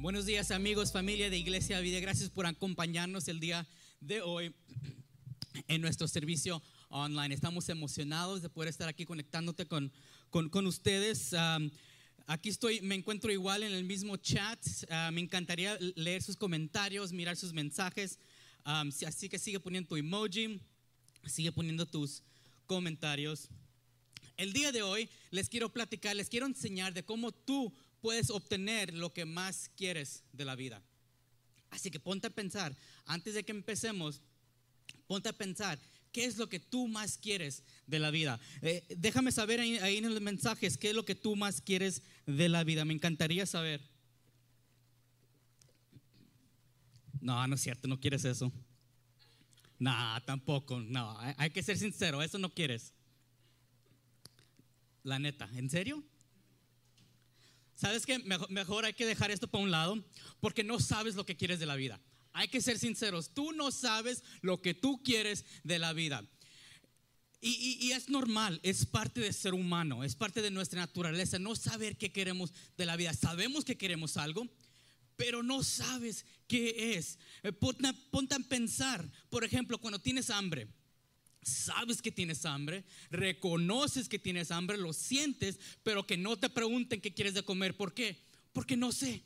Buenos días amigos, familia de Iglesia Vida. Gracias por acompañarnos el día de hoy en nuestro servicio online. Estamos emocionados de poder estar aquí conectándote con, con, ustedes. aquí estoy, me encuentro igual en el mismo chat. Ah, me encantaría leer sus comentarios, mirar sus mensajes. así que sigue poniendo tu emoji, sigue poniendo tus comentarios. El día de hoy les quiero platicar, les quiero enseñar de cómo tú puedes obtener lo que más quieres de la vida. Así que ponte a pensar, antes de que empecemos, ponte a pensar, ¿qué es lo que tú más quieres de la vida? Eh, déjame saber ahí, ahí, en los mensajes, ¿qué es lo que tú más quieres de la vida? Me encantaría saber. No, no es cierto, no quieres eso. No, tampoco, no, hay que ser sincero, eso no quieres. La neta, ¿en serio? ¿Sabes qué? Mejor, hay que dejar esto para un lado porque no sabes lo que quieres de la vida. Hay que ser sinceros, tú no sabes lo que tú quieres de la vida. Y, y, es normal, es parte de ser humano, es parte de nuestra naturaleza, no saber qué queremos de la vida. Sabemos que queremos algo, pero no sabes qué es. Eh, ponte a pensar, por ejemplo, cuando tienes hambre sabes que tienes hambre, reconoces que tienes hambre, lo sientes, pero que no te pregunten qué quieres de comer. ¿Por qué? Porque no sé.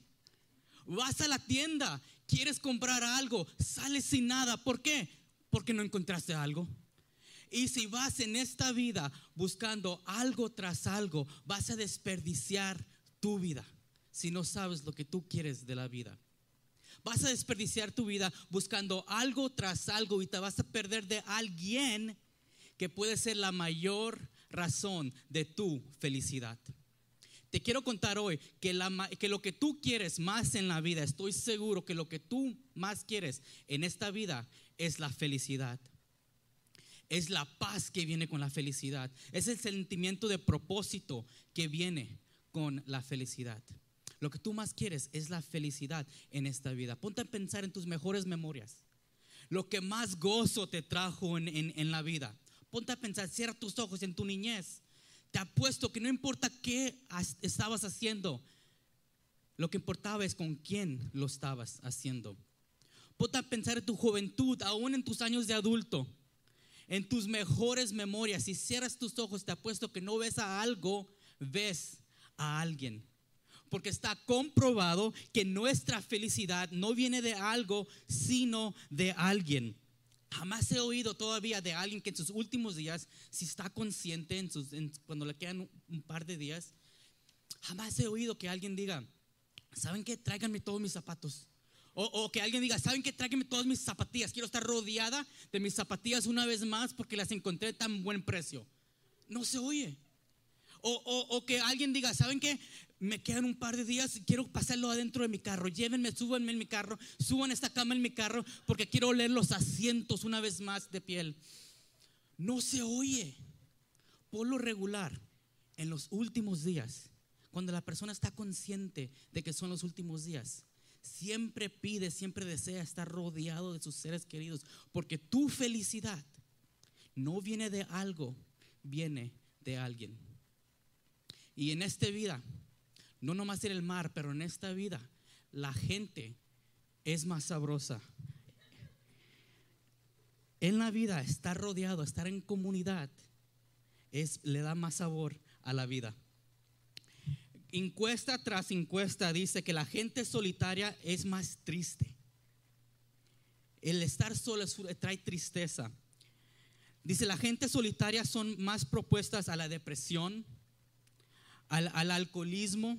Vas a la tienda, quieres comprar algo, sales sin nada. ¿Por qué? Porque no encontraste algo. Y si vas en esta vida buscando algo tras algo, vas a desperdiciar tu vida si no sabes lo que tú quieres de la vida. Vas a desperdiciar tu vida buscando algo tras algo y te vas a perder de alguien que puede ser la mayor razón de tu felicidad. Te quiero contar hoy que, que, lo que tú quieres más en la vida, estoy seguro que lo que tú más quieres en esta vida es la felicidad. Es la paz que viene con la felicidad. Es el sentimiento de propósito que viene con la felicidad. Lo que tú más quieres es la felicidad en esta vida. Ponte a pensar en tus mejores memorias. Lo que más gozo te trajo en, la vida. Ponte a pensar, cierra tus ojos en tu niñez. Te apuesto que no importa qué estabas haciendo, lo que importaba es con quién lo estabas haciendo. Ponte a pensar en tu juventud, aún en tus años de adulto, en tus mejores memorias. Si cierras tus ojos, te apuesto que no ves a algo, ves a alguien porque está comprobado que nuestra felicidad no viene de algo, sino de alguien. Jamás he oído todavía de alguien que en sus últimos días, si está consciente en sus, cuando le quedan un, par de días, jamás he oído que alguien diga, ¿saben qué? Tráiganme todos mis zapatos. O, o, que alguien diga, ¿saben qué? Tráiganme todas mis zapatillas. Quiero estar rodeada de mis zapatillas una vez más porque las encontré tan buen precio. No se oye. O, o, o, que alguien diga, ¿saben qué? Me quedan un par de días y quiero pasarlo adentro de mi carro. Llévenme, súbanme en mi carro, suban esta cama en mi carro porque quiero oler los asientos una vez más de piel. No se oye. Por lo regular, en los últimos días, cuando la persona está consciente de que son los últimos días, siempre pide, siempre desea estar rodeado de sus seres queridos, porque tu felicidad no viene de algo, viene de alguien. Y en esta vida no nomás en el mar, pero en esta vida la gente es más sabrosa. En la vida, estar rodeado, estar en comunidad, es, le da más sabor a la vida. Encuesta tras encuesta dice que la gente solitaria es más triste. El estar solo trae tristeza. Dice, la gente solitaria son más propuestas a la depresión, al, alcoholismo.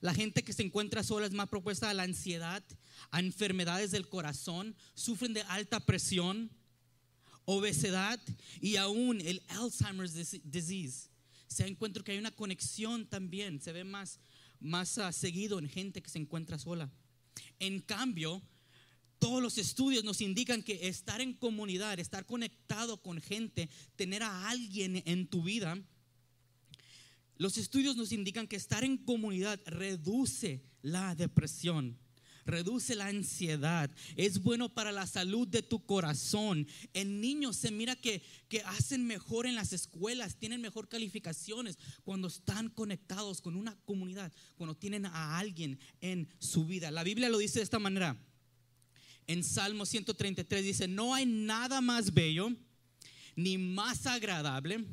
La gente que se encuentra sola es más propuesta a la ansiedad, a enfermedades del corazón, sufren de alta presión, obesidad y aún el Alzheimer's disease. Se encuentra que hay una conexión también, se ve más, más ah, seguido en gente que se encuentra sola. En cambio, todos los estudios nos indican que estar en comunidad, estar conectado con gente, tener a alguien en tu vida, los estudios nos indican que estar en comunidad reduce la depresión, reduce la ansiedad, es bueno para la salud de tu corazón. En niños se mira que, que hacen mejor en las escuelas, tienen mejor calificaciones cuando están conectados con una comunidad, cuando tienen a alguien en su vida. La Biblia lo dice de esta manera. En Salmo 133 dice, no hay nada más bello ni más agradable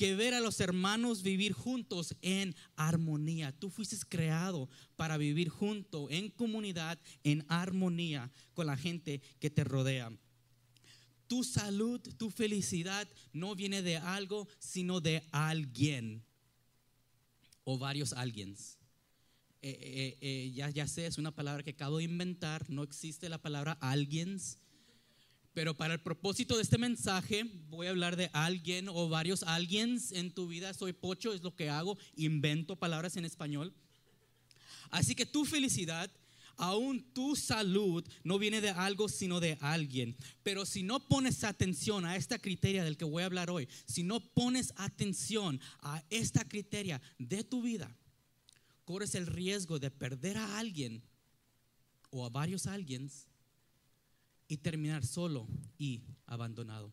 que ver a los hermanos vivir juntos en armonía. Tú fuiste creado para vivir junto, en comunidad, en armonía con la gente que te rodea. Tu salud, tu felicidad no viene de algo, sino de alguien o varios alguiens. Eh, eh, eh, ya, ya sé, es una palabra que acabo de inventar, no existe la palabra alguiens pero para el propósito de este mensaje voy a hablar de alguien o varios alguiens en tu vida. Soy pocho, es lo que hago, invento palabras en español. Así que tu felicidad, aún tu salud, no viene de algo sino de alguien. Pero si no pones atención a esta criteria del que voy a hablar hoy, si no pones atención a esta criteria de tu vida, corres el riesgo de perder a alguien o a varios alguiens y terminar solo y abandonado.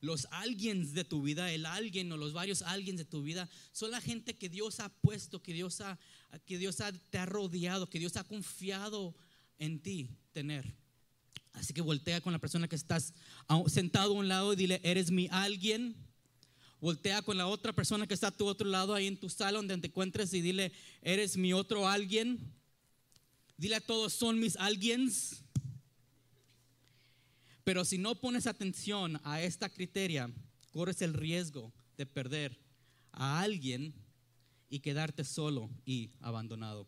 Los alguien de tu vida, el alguien o los varios alguien de tu vida, son la gente que Dios ha puesto, que Dios, ha, que Dios ha, te ha rodeado, que Dios ha confiado en ti tener. Así que voltea con la persona que estás sentado a un lado y dile, eres mi alguien. Voltea con la otra persona que está a tu otro lado, ahí en tu sala donde te encuentres, y dile, eres mi otro alguien. Dile a todos, son mis alguiens. Pero si no pones atención a esta criteria, corres el riesgo de perder a alguien y quedarte solo y abandonado.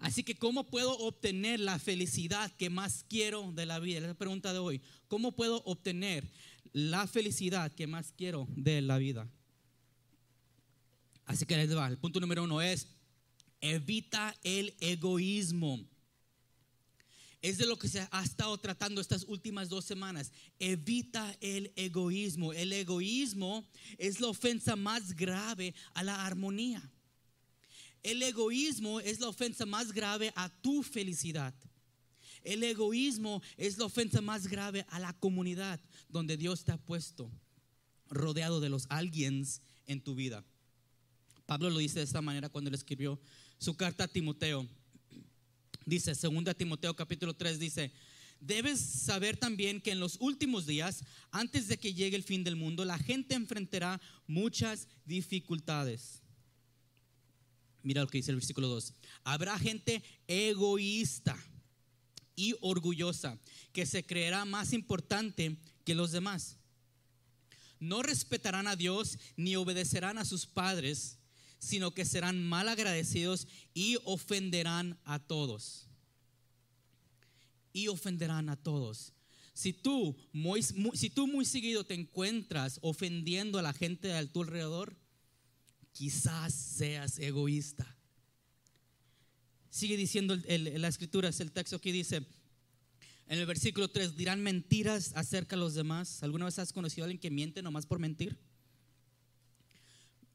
Así que, ¿cómo puedo obtener la felicidad que más quiero de la vida? Es la pregunta de hoy. ¿Cómo puedo obtener la felicidad que más quiero de la vida? Así que. El punto número uno es, evita el egoísmo es de lo que se ha estado tratando estas últimas dos semanas. Evita el egoísmo. El egoísmo es la ofensa más grave a la armonía. El egoísmo es la ofensa más grave a tu felicidad. El egoísmo es la ofensa más grave a la comunidad donde Dios te ha puesto, rodeado de los alguiens en tu vida. Pablo lo dice de esta manera cuando le escribió su carta a Timoteo. Dice, 2 Timoteo capítulo 3 dice, debes saber también que en los últimos días, antes de que llegue el fin del mundo, la gente enfrentará muchas dificultades. Mira lo que dice el versículo 2. Habrá gente egoísta y orgullosa que se creerá más importante que los demás. No respetarán a Dios ni obedecerán a sus padres sino que serán mal agradecidos y ofenderán a todos. Y ofenderán a todos. Si tú muy, si tú muy seguido te encuentras ofendiendo a la gente a tu alrededor, quizás seas egoísta. Sigue diciendo la escritura, es el texto que dice en el versículo 3, dirán mentiras acerca de los demás. ¿Alguna vez has conocido a alguien que miente nomás por mentir?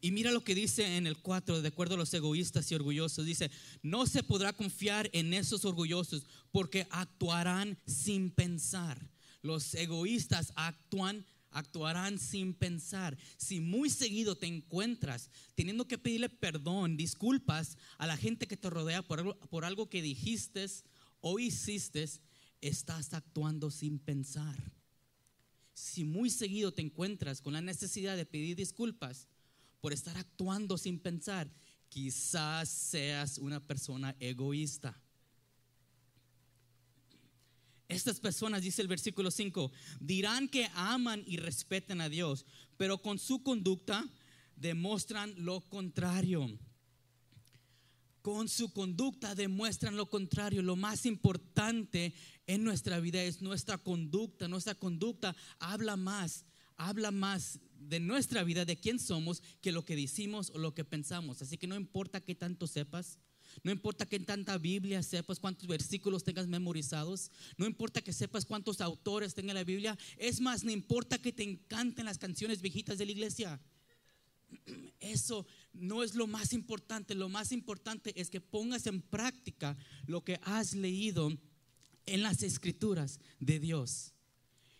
Y mira lo que dice en el 4, de acuerdo a los egoístas y orgullosos. Dice, no se podrá confiar en esos orgullosos porque actuarán sin pensar. Los egoístas actúan actuarán sin pensar. Si muy seguido te encuentras teniendo que pedirle perdón, disculpas a la gente que te rodea por algo, por algo que dijiste o hiciste, estás actuando sin pensar. Si muy seguido te encuentras con la necesidad de pedir disculpas, por estar actuando sin pensar, quizás seas una persona egoísta. Estas personas, dice el versículo 5, dirán que aman y respeten a Dios, pero con su conducta demuestran lo contrario. Con su conducta demuestran lo contrario. Lo más importante en nuestra vida es nuestra conducta. Nuestra conducta habla más, habla más de nuestra vida, de quién somos, que lo que decimos o lo que pensamos. Así que no importa qué tanto sepas, no importa qué tanta Biblia sepas, cuántos versículos tengas memorizados, no importa que sepas cuántos autores tenga la Biblia, es más, no importa que te encanten las canciones viejitas de la iglesia. eso no es lo más importante. Lo más importante es que pongas en práctica lo que has leído en las escrituras de Dios.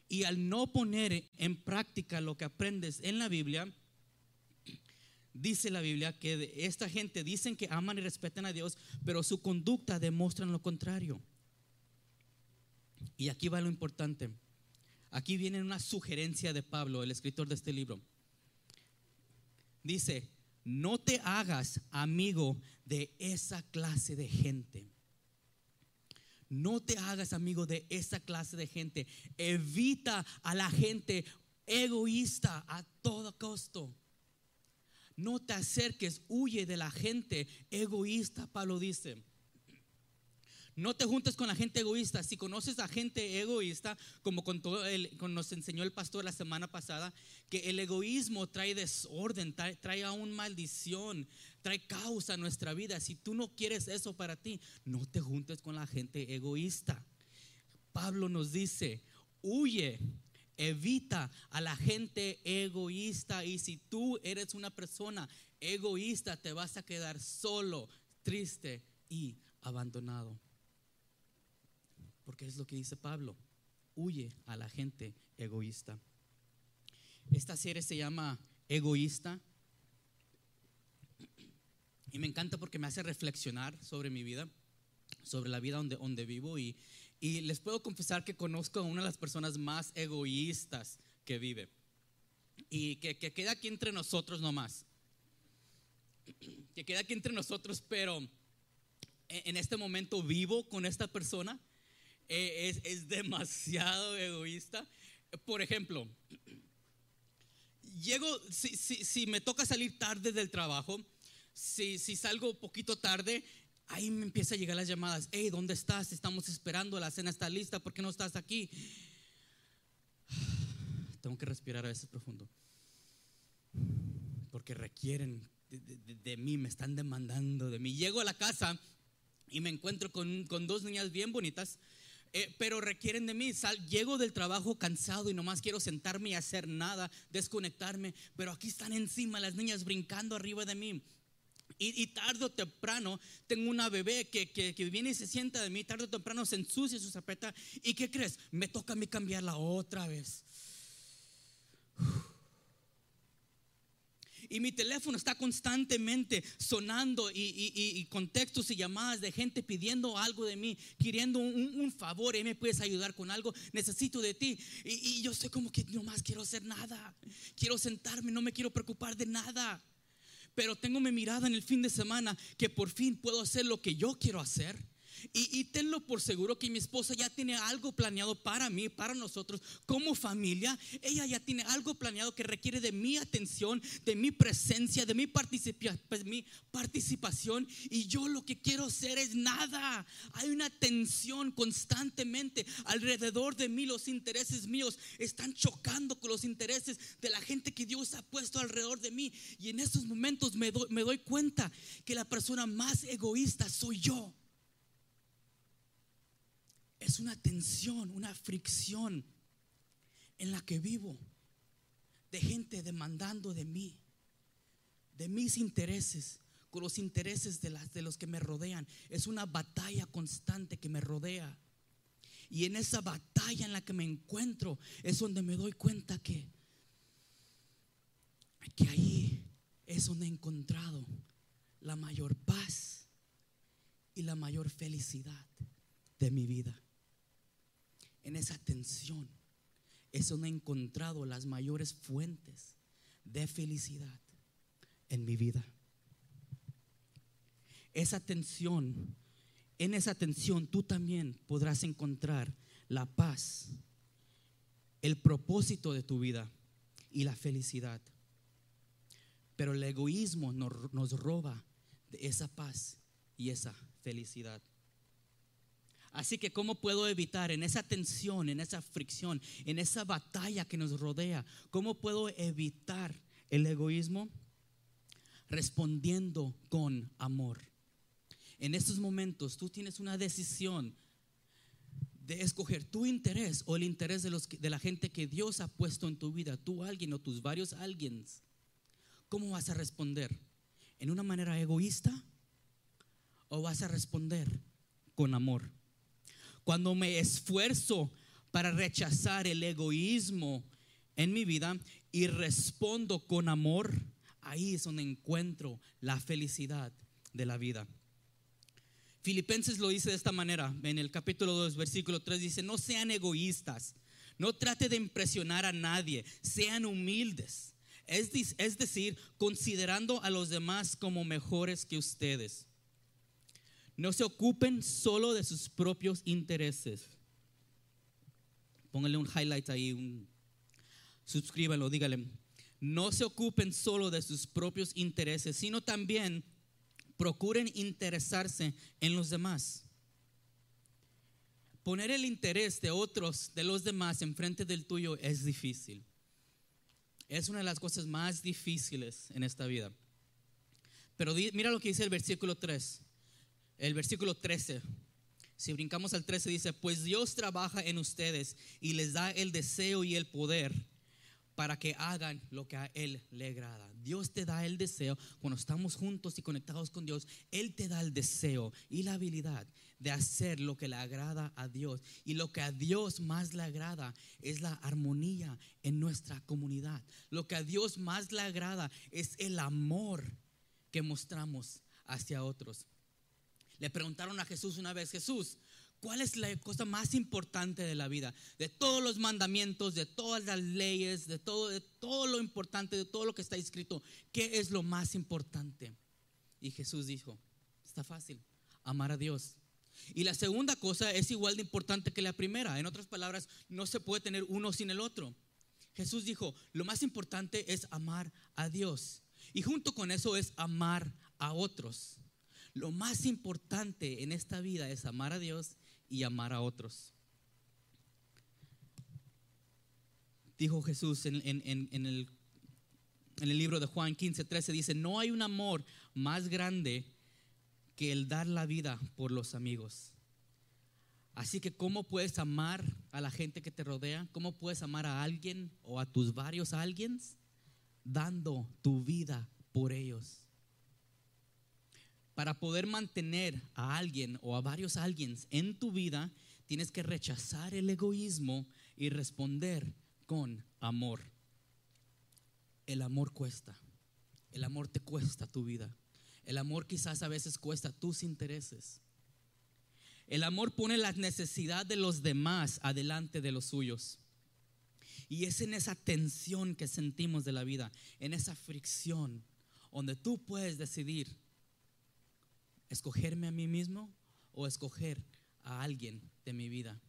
Y al no poner en práctica lo que aprendes en la Biblia, dice la Biblia que esta gente dicen que aman y respetan a Dios, pero su conducta demuestra lo contrario. Y aquí va lo importante. Aquí viene una sugerencia de Pablo, el escritor de este libro. Dice, no te hagas amigo de esa clase de gente. No te hagas amigo de esa clase de gente. Evita a la gente egoísta a todo costo. No te acerques, huye de la gente egoísta, Pablo dice. No te juntes con la gente egoísta. Si conoces a gente egoísta, como con todo el, nos enseñó el pastor la semana pasada, que el egoísmo trae desorden, trae, trae aún maldición, trae causa a nuestra vida. Si tú no quieres eso para ti, no te juntes con la gente egoísta. Pablo nos dice, huye, evita a la gente egoísta. Y si tú eres una persona egoísta, te vas a quedar solo, triste y abandonado. Porque es lo que dice Pablo. Huye a la gente egoísta. Esta serie se llama Egoísta. Y me encanta porque me hace reflexionar sobre mi vida, sobre la vida donde, donde vivo. Y, y les puedo confesar que conozco a una de las personas más egoístas que vive. Y que, que queda aquí entre nosotros nomás. Que queda aquí entre nosotros, pero en este momento vivo con esta persona eh, es, demasiado egoísta. Por ejemplo, llego, si, si, me toca salir tarde del trabajo, si, si salgo poquito tarde, ahí me empieza a llegar las llamadas. Hey, ¿dónde estás? Estamos esperando, la cena está lista, ¿por qué no estás aquí? Tengo que respirar a veces profundo. Porque requieren de, mí, me están demandando de mí. Llego a la casa y me encuentro con, con dos niñas bien bonitas eh, pero requieren de mí. llego del trabajo cansado y nomás quiero sentarme y hacer nada, desconectarme, pero aquí están encima las niñas brincando arriba de mí. Y, tarde o temprano tengo una bebé que, que, que, viene y se sienta de mí, tarde o temprano se ensucia su zapeta. ¿Y qué crees? Me toca a mí cambiarla otra vez. Y mi teléfono está constantemente sonando y, con textos y llamadas de gente pidiendo algo de mí, queriendo un, favor. Y me puedes ayudar con algo, necesito de ti. Y, yo sé como que no más quiero hacer nada. Quiero sentarme, no me quiero preocupar de nada. Pero tengo mi mirada en el fin de semana que por fin puedo hacer lo que yo quiero hacer y, tenlo por seguro que mi esposa ya tiene algo planeado para mí, para nosotros, como familia. Ella ya tiene algo planeado que requiere de mi atención, de mi presencia, de mi, pues, mi participación. Y yo lo que quiero hacer es nada. Hay una tensión constantemente alrededor de mí. Los intereses míos están chocando con los intereses de la gente que Dios ha puesto alrededor de mí. Y en estos momentos me me doy cuenta que la persona más egoísta soy yo es una tensión, una fricción en la que vivo, de gente demandando de mí, de mis intereses, con los intereses de, las, de los que me rodean. Es una batalla constante que me rodea. Y en esa batalla en la que me encuentro es donde me doy cuenta que, que ahí es donde he encontrado la mayor paz y la mayor felicidad de mi vida en esa tensión es donde he encontrado las mayores fuentes de felicidad en mi vida. Esa tensión, en esa tensión tú también podrás encontrar la paz, el propósito de tu vida y la felicidad. Pero el egoísmo nos, nos roba de esa paz y esa felicidad. Así que ¿cómo puedo evitar en esa tensión, en esa fricción, en esa batalla que nos rodea, cómo puedo evitar el egoísmo? Respondiendo con amor. En estos momentos tú tienes una decisión de escoger tu interés o el interés de, los, de la gente que Dios ha puesto en tu vida, tú alguien o tus varios alguien. ¿cómo vas a responder? ¿En una manera egoísta o vas a responder con amor? Cuando me esfuerzo para rechazar el egoísmo en mi vida y respondo con amor, ahí es donde encuentro la felicidad de la vida. Filipenses lo dice de esta manera, en el capítulo 2, versículo 3 dice, no sean egoístas, no trate de impresionar a nadie, sean humildes. Es, es decir, considerando a los demás como mejores que ustedes. No se ocupen solo de sus propios intereses. Póngale un highlight ahí, un, suscríbanlo, dígale. No se ocupen solo de sus propios intereses, sino también procuren interesarse en los demás. Poner el interés de otros, de los demás, enfrente del tuyo es difícil. Es una de las cosas más difíciles en esta vida. Pero mira lo que dice el versículo 3, el versículo 13. Si brincamos al 13 dice, pues Dios trabaja en ustedes y les da el deseo y el poder para que hagan lo que a Él le agrada. Dios te da el deseo, cuando estamos juntos y conectados con Dios, Él te da el deseo y la habilidad de hacer lo que le agrada a Dios. Y lo que a Dios más le agrada es la armonía en nuestra comunidad. Lo que a Dios más le agrada es el amor que mostramos hacia otros. Le preguntaron a Jesús una vez, Jesús, ¿cuál es la cosa más importante de la vida? De todos los mandamientos, de todas las leyes, de todo, de todo lo importante, de todo lo que está escrito, ¿qué es lo más importante? Y Jesús dijo, está fácil, amar a Dios. Y la segunda cosa es igual de importante que la primera. En otras palabras, no se puede tener uno sin el otro. Jesús dijo, lo más importante es amar a Dios. Y junto con eso es amar a otros. Lo más importante en esta vida es amar a Dios y amar a otros. Dijo Jesús en, el, en el libro de Juan 15, 13, dice, no hay un amor más grande que el dar la vida por los amigos. Así que, ¿cómo puedes amar a la gente que te rodea? ¿Cómo puedes amar a alguien o a tus varios alguien? Dando tu vida por ellos para poder mantener a alguien o a varios alguien en tu vida, tienes que rechazar el egoísmo y responder con amor. El amor cuesta. El amor te cuesta tu vida. El amor quizás a veces cuesta tus intereses. El amor pone la necesidad de los demás adelante de los suyos. Y es en esa tensión que sentimos de la vida, en esa fricción, donde tú puedes decidir escogerme a mí mismo o escoger a alguien de mi vida.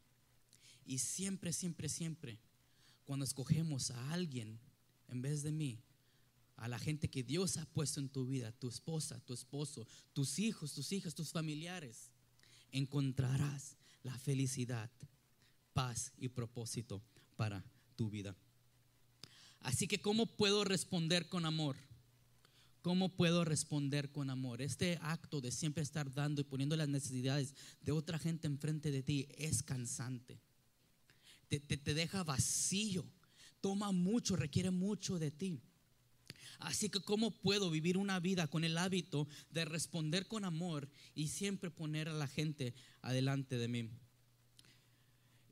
Y siempre, siempre, siempre, cuando escogemos a alguien en vez de mí, a la gente que Dios ha puesto en tu vida, tu esposa, tu esposo, tus hijos, tus hijas, tus familiares, encontrarás la felicidad, paz y propósito para tu vida. Así que, ¿cómo puedo responder con amor? ¿Cómo puedo responder con amor? Este acto de siempre estar dando y poniendo las necesidades de otra gente enfrente de ti es cansante. Te, te, deja vacío. Toma mucho, requiere mucho de ti. Así que ¿cómo puedo vivir una vida con el hábito de responder con amor y siempre poner a la gente adelante de mí?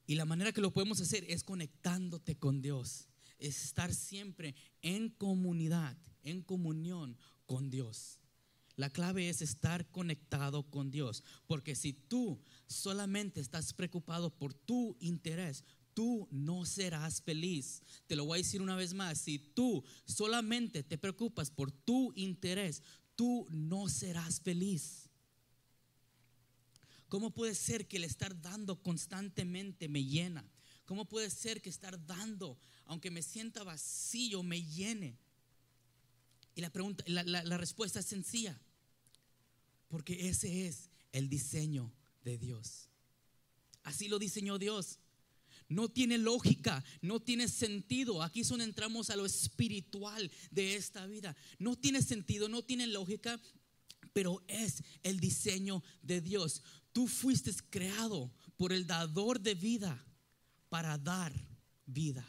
Y la manera que lo podemos hacer es conectándote con Dios, estar siempre en comunidad en comunión con Dios. La clave es estar conectado con Dios, porque si tú solamente estás preocupado por tu interés, tú no serás feliz. Te lo voy a decir una vez más, si tú solamente te preocupas por tu interés, tú no serás feliz. ¿Cómo puede ser que el estar dando constantemente me llena? ¿Cómo puede ser que estar dando, aunque me sienta vacío, me llene? Y la, pregunta, la, respuesta es sencilla, porque ese es el diseño de Dios. Así lo diseñó Dios. No tiene lógica, no tiene sentido. Aquí son entramos a lo espiritual de esta vida. No tiene sentido, no tiene lógica, pero es el diseño de Dios. Tú fuiste creado por el dador de vida para dar vida.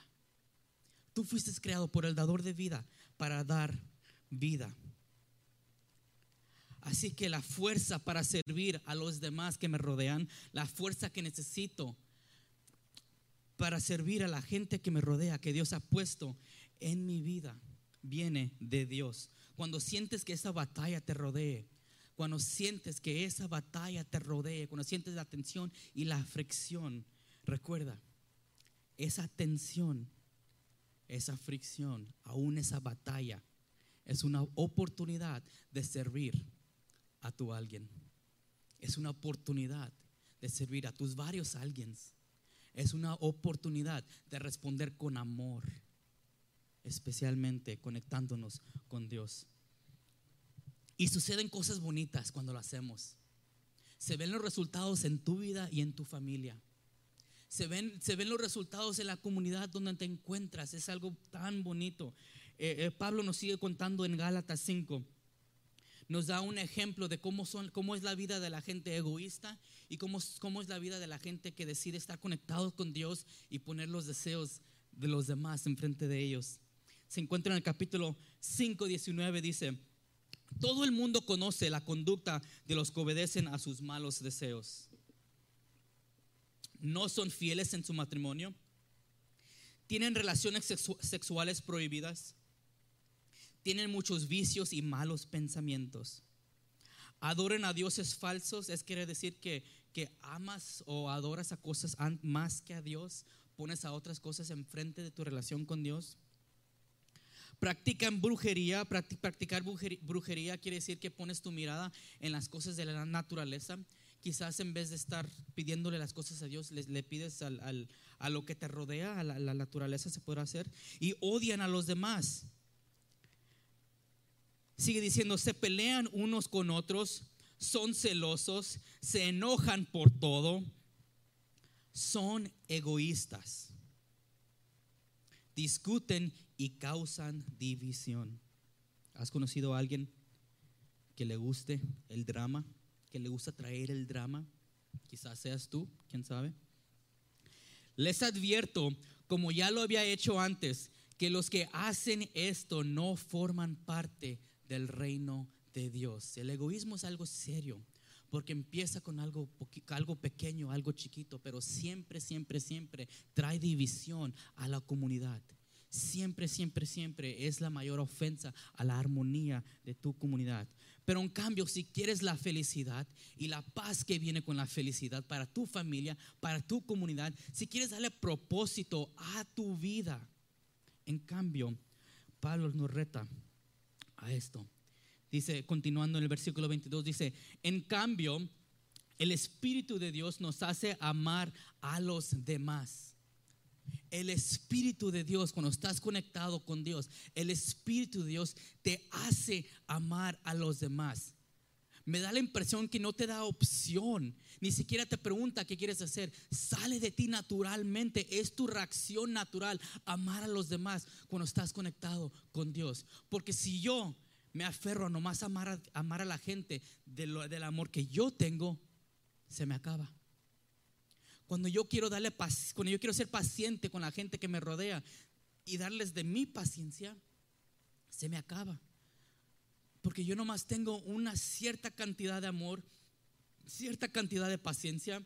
Tú fuiste creado por el dador de vida para dar vida. Así que la fuerza para servir a los demás que me rodean, la fuerza que necesito para servir a la gente que me rodea, que Dios ha puesto en mi vida, viene de Dios. Cuando sientes que esa batalla te rodee, cuando sientes que esa batalla te rodee, cuando sientes la tensión y la fricción, recuerda, esa tensión, esa fricción, aún esa batalla, es una oportunidad de servir a tu alguien. Es una oportunidad de servir a tus varios alguiens. Es una oportunidad de responder con amor, especialmente conectándonos con Dios. Y suceden cosas bonitas cuando lo hacemos. Se ven los resultados en tu vida y en tu familia. Se ven, se ven los resultados en la comunidad donde te encuentras. Es algo tan bonito. Eh, eh, Pablo nos sigue contando en Gálatas 5 nos da un ejemplo de cómo, son, cómo es la vida de la gente egoísta y cómo, cómo es la vida de la gente que decide estar conectado con Dios y poner los deseos de los demás enfrente de ellos. Se encuentra en el capítulo 5, 19, dice, todo el mundo conoce la conducta de los que obedecen a sus malos deseos. No son fieles en su matrimonio. Tienen relaciones sexuales prohibidas tienen muchos vicios y malos pensamientos. Adoren a dioses falsos, es quiere decir que, que amas o adoras a cosas más que a Dios, pones a otras cosas enfrente de tu relación con Dios. Practican brujería, practicar brujería quiere decir que pones tu mirada en las cosas de la naturaleza. Quizás en vez de estar pidiéndole las cosas a Dios, le, pides a lo que te rodea, a la, naturaleza se puede hacer. Y odian a los demás Sigue diciendo, se pelean unos con otros, son celosos, se enojan por todo, son egoístas, discuten y causan división. ¿Has conocido a alguien que le guste el drama, le gusta traer el drama? Quizás seas tú, quién sabe. Les advierto, como ya lo había hecho antes, que los que hacen esto no forman parte del reino de Dios. El egoísmo es algo serio porque empieza con algo, algo pequeño, algo chiquito, pero siempre, siempre, siempre trae división a la comunidad. Siempre, siempre, siempre es la mayor ofensa a la armonía de tu comunidad. Pero en cambio, si quieres la felicidad y la paz que viene con la felicidad para tu familia, para tu comunidad, si quieres darle propósito a tu vida, en cambio, Pablo nos reta a esto. Dice, continuando en el versículo 22, dice, en cambio, el Espíritu de Dios nos hace amar a los demás. El Espíritu de Dios, cuando estás conectado con Dios, el Espíritu de Dios te hace amar a los demás. Me da la impresión que no te da opción, ni siquiera te pregunta qué quieres hacer. Sale de ti naturalmente, es tu reacción natural amar a los demás cuando estás conectado con Dios. Porque si yo me aferro a nomás amar a, amar a la gente del amor que yo tengo, se me acaba. Cuando yo quiero darle cuando yo quiero ser paciente con la gente que me rodea y darles de mi paciencia, se me acaba. Porque yo nomás tengo una cierta cantidad de amor, cierta cantidad de paciencia,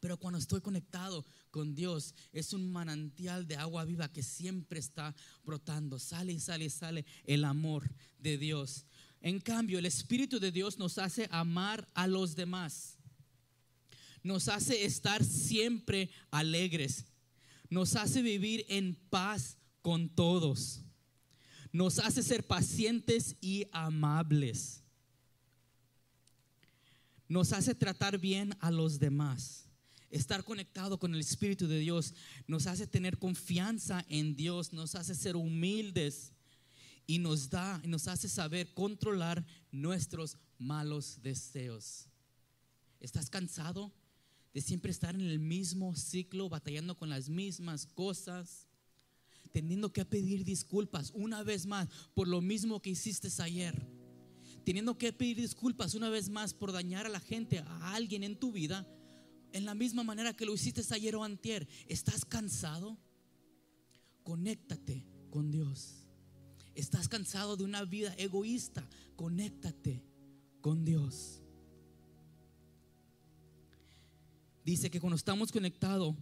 pero cuando estoy conectado con Dios es un manantial de agua viva que siempre está brotando. Sale y sale y sale el amor de Dios. En cambio, el Espíritu de Dios nos hace amar a los demás. Nos hace estar siempre alegres. Nos hace vivir en paz con todos nos hace ser pacientes y amables. Nos hace tratar bien a los demás. Estar conectado con el Espíritu de Dios nos hace tener confianza en Dios, nos hace ser humildes y nos da, nos hace saber controlar nuestros malos deseos. ¿Estás cansado de siempre estar en el mismo ciclo, batallando con las mismas cosas? teniendo que pedir disculpas una vez más por lo mismo que hiciste ayer. Teniendo que pedir disculpas una vez más por dañar a la gente, a alguien en tu vida, en la misma manera que lo hiciste ayer o antier. ¿Estás cansado? Conéctate con Dios. Estás cansado de una vida egoísta. Conéctate con Dios. Dice que cuando estamos conectados,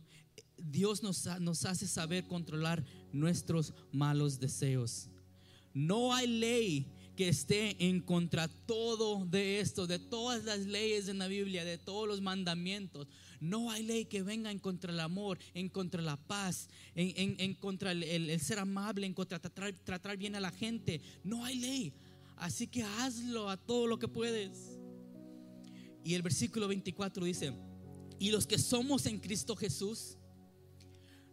Dios nos, nos hace saber controlar nuestros malos deseos. No hay ley que esté en contra todo de esto, de todas las leyes en la Biblia, de todos los mandamientos. No hay ley que venga en contra del amor, en contra la paz, en, contra el, ser amable, en contra tratar, tratar bien a la gente. No hay ley. Así que hazlo a todo lo que puedes. Y el versículo 24 dice, y los que somos en Cristo Jesús,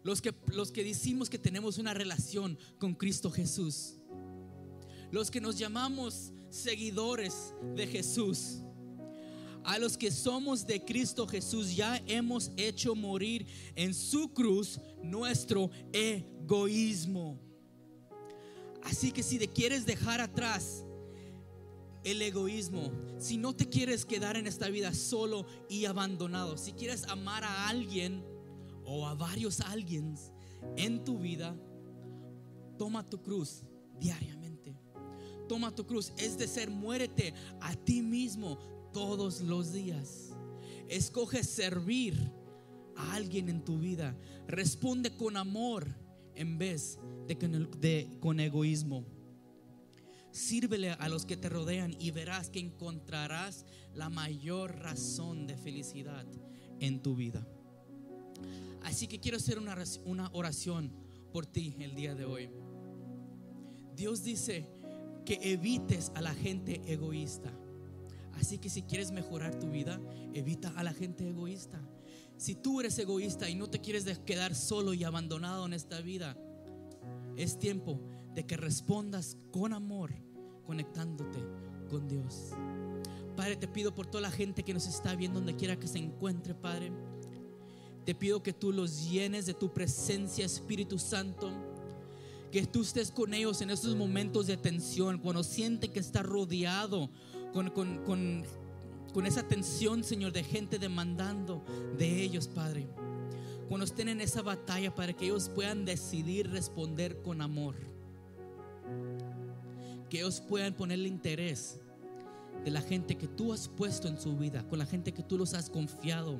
los que, los que decimos que tenemos una relación con Cristo Jesús, los que nos llamamos seguidores de Jesús, a los que somos de Cristo Jesús, ya hemos hecho morir en su cruz nuestro egoísmo. Así que si te quieres dejar atrás el egoísmo, si no te quieres quedar en esta vida solo y abandonado, si quieres amar a alguien o a varios alguien en tu vida, toma tu cruz diariamente. Toma tu cruz, es de ser, muérete a ti mismo todos los días. Escoge servir a alguien en tu vida. Responde con amor en vez de de, con egoísmo. Sírvele a los que te rodean y verás que encontrarás la mayor razón de felicidad en tu vida. Así que quiero hacer una, una oración por ti el día de hoy. Dios dice que evites a la gente egoísta. Así que si quieres mejorar tu vida, evita a la gente egoísta. Si tú eres egoísta y no te quieres quedar solo y abandonado en esta vida, es tiempo de que respondas con amor, conectándote con Dios. Padre, te pido por toda la gente que nos está viendo donde quiera que se encuentre, Padre. Te pido que tú los llenes de tu presencia, Espíritu Santo. Que tú estés con ellos en esos momentos de tensión, cuando sienten que está rodeado con, con, con esa tensión, Señor, de gente demandando de ellos, Padre. Cuando estén en esa batalla para que ellos puedan decidir responder con amor que ellos puedan ponerle interés de la gente que tú has puesto en su vida, con la gente que tú los has confiado,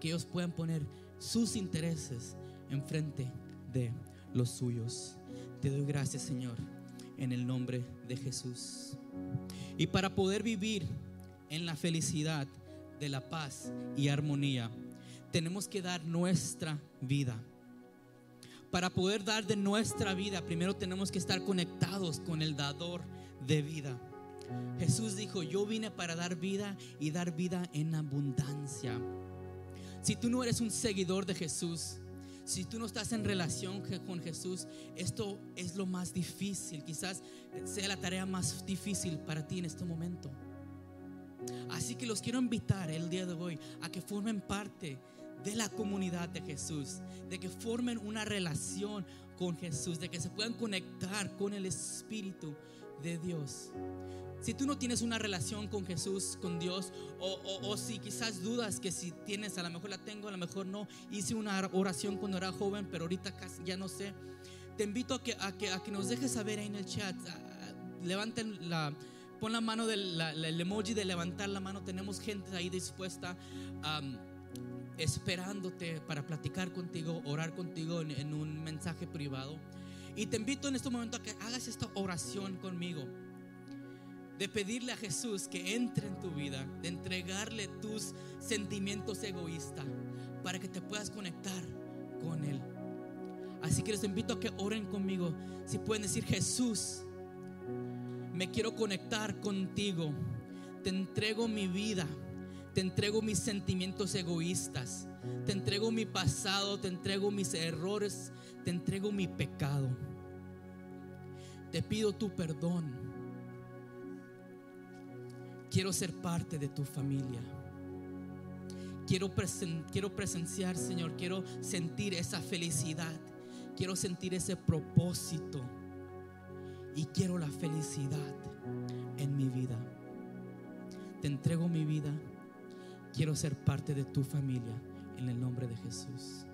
que ellos puedan poner sus intereses enfrente de los suyos. Te doy gracias, Señor, en el nombre de Jesús. Y para poder vivir en la felicidad de la paz y armonía, tenemos que dar nuestra vida para poder dar de nuestra vida, primero tenemos que estar conectados con el dador de vida. Jesús dijo, yo vine para dar vida y dar vida en abundancia. Si tú no eres un seguidor de Jesús, si tú no estás en relación con Jesús, esto es lo más difícil. Quizás sea la tarea más difícil para ti en este momento. Así que los quiero invitar el día de hoy a que formen parte de la comunidad de Jesús, de que formen una relación con Jesús, de que se puedan conectar con el Espíritu de Dios. Si tú no tienes una relación con Jesús, con Dios, o, si quizás dudas que si tienes, a lo mejor la tengo, a lo mejor no, hice una oración cuando era joven, pero ahorita casi ya no sé, te invito a que, a que, a que nos dejes saber ahí en el chat, levanten la, pon la mano del el emoji de levantar la mano, tenemos gente ahí dispuesta a esperándote para platicar contigo, orar contigo en, un mensaje privado. Y te invito en este momento a que hagas esta oración conmigo. De pedirle a Jesús que entre en tu vida, de entregarle tus sentimientos egoístas para que te puedas conectar con Él. Así que les invito a que oren conmigo. Si pueden decir, Jesús, me quiero conectar contigo. Te entrego mi vida te entrego mis sentimientos egoístas. Te entrego mi pasado. Te entrego mis errores. Te entrego mi pecado. Te pido tu perdón. Quiero ser parte de tu familia. Quiero, quiero presenciar, Señor. Quiero sentir esa felicidad. Quiero sentir ese propósito. Y quiero la felicidad en mi vida. Te entrego mi vida quiero ser parte de tu familia en el nombre de Jesús.